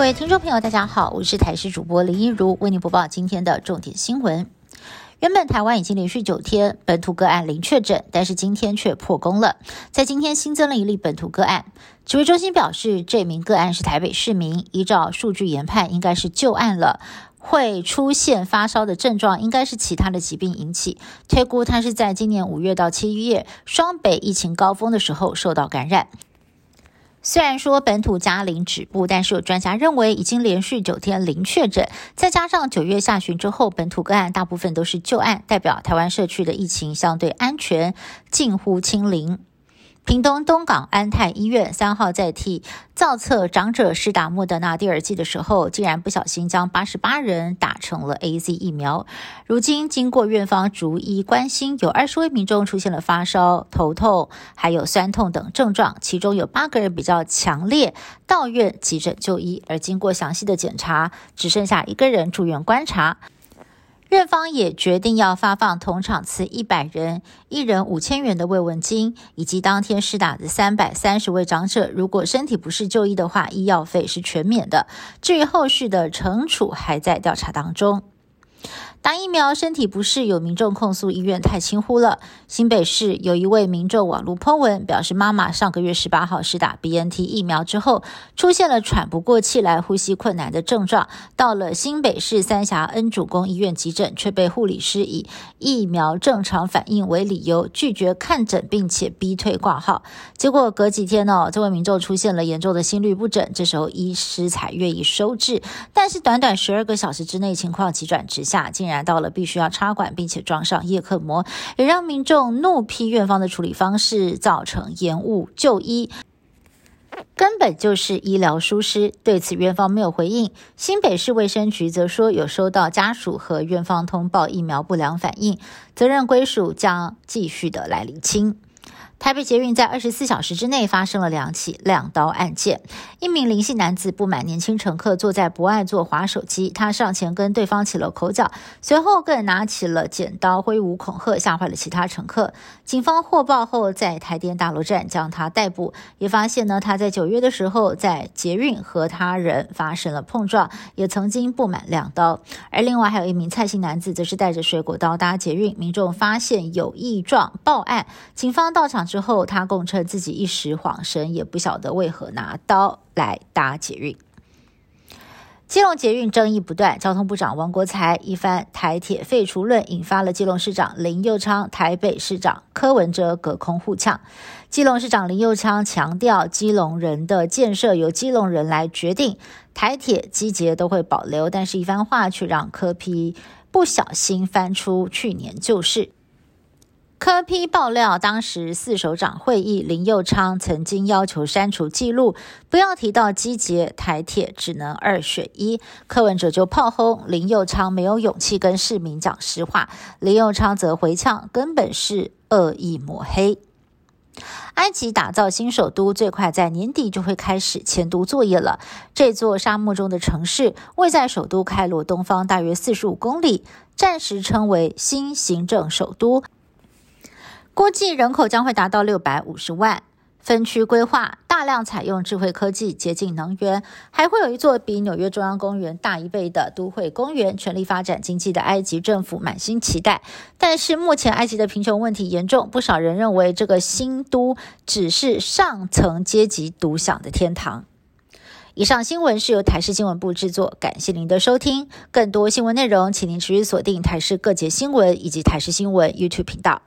各位听众朋友，大家好，我是台视主播林一如，为您播报今天的重点新闻。原本台湾已经连续九天本土个案零确诊，但是今天却破功了，在今天新增了一例本土个案。指挥中心表示，这名个案是台北市民，依照数据研判，应该是旧案了。会出现发烧的症状，应该是其他的疾病引起。推估他是在今年五月到七月双北疫情高峰的时候受到感染。虽然说本土加零止步，但是有专家认为，已经连续九天零确诊，再加上九月下旬之后本土个案大部分都是旧案，代表台湾社区的疫情相对安全，近乎清零。屏东东港安泰医院三号在替造册长者施打莫德纳第二剂的时候，竟然不小心将八十八人打成了 A Z 疫苗。如今经过院方逐一关心，有二十位民众出现了发烧、头痛，还有酸痛等症状，其中有八个人比较强烈，到院急诊就医。而经过详细的检查，只剩下一个人住院观察。院方也决定要发放同场次一百人，一人五千元的慰问金，以及当天施打的三百三十位长者，如果身体不适就医的话，医药费是全免的。至于后续的惩处，还在调查当中。打疫苗身体不适，有民众控诉医院太轻忽了。新北市有一位民众网络 po 文表示，妈妈上个月十八号施打 BNT 疫苗之后，出现了喘不过气来、呼吸困难的症状，到了新北市三峡恩主公医院急诊，却被护理师以疫苗正常反应为理由拒绝看诊，并且逼退挂号。结果隔几天呢，这位民众出现了严重的心律不整，这时候医师才愿意收治，但是短短十二个小时之内，情况急转直下，竟然到了必须要插管，并且装上叶克膜，也让民众怒批院方的处理方式，造成延误就医，根本就是医疗疏失。对此，院方没有回应。新北市卫生局则说，有收到家属和院方通报疫苗不良反应，责任归属将继续的来厘清。台北捷运在二十四小时之内发生了两起两刀案件。一名林姓男子不满年轻乘客坐在不爱坐滑手机，他上前跟对方起了口角，随后更拿起了剪刀挥舞恐吓，吓坏了其他乘客。警方获报后，在台电大楼站将他逮捕，也发现呢他在九月的时候在捷运和他人发生了碰撞，也曾经不满两刀。而另外还有一名蔡姓男子，则是带着水果刀搭捷运，民众发现有异状报案，警方到场。之后，他供称自己一时恍神，也不晓得为何拿刀来搭捷运。基隆捷运争议不断，交通部长王国才一番台铁废除论，引发了基隆市长林佑昌、台北市长柯文哲隔空互呛。基隆市长林佑昌强调，基隆人的建设由基隆人来决定，台铁基捷都会保留。但是，一番话却让柯批不小心翻出去年旧事。科批爆料，当时四首长会议，林佑昌曾经要求删除记录，不要提到基捷台铁，只能二选一。柯文哲就炮轰林佑昌没有勇气跟市民讲实话，林佑昌则回呛，根本是恶意抹黑。埃及打造新首都，最快在年底就会开始迁都作业了。这座沙漠中的城市位在首都开罗东方大约四十五公里，暂时称为新行政首都。估计人口将会达到六百五十万，分区规划大量采用智慧科技、洁净能源，还会有一座比纽约中央公园大一倍的都会公园，全力发展经济的埃及政府满心期待。但是目前埃及的贫穷问题严重，不少人认为这个新都只是上层阶级独享的天堂。以上新闻是由台视新闻部制作，感谢您的收听。更多新闻内容，请您持续锁定台视各节新闻以及台视新闻 YouTube 频道。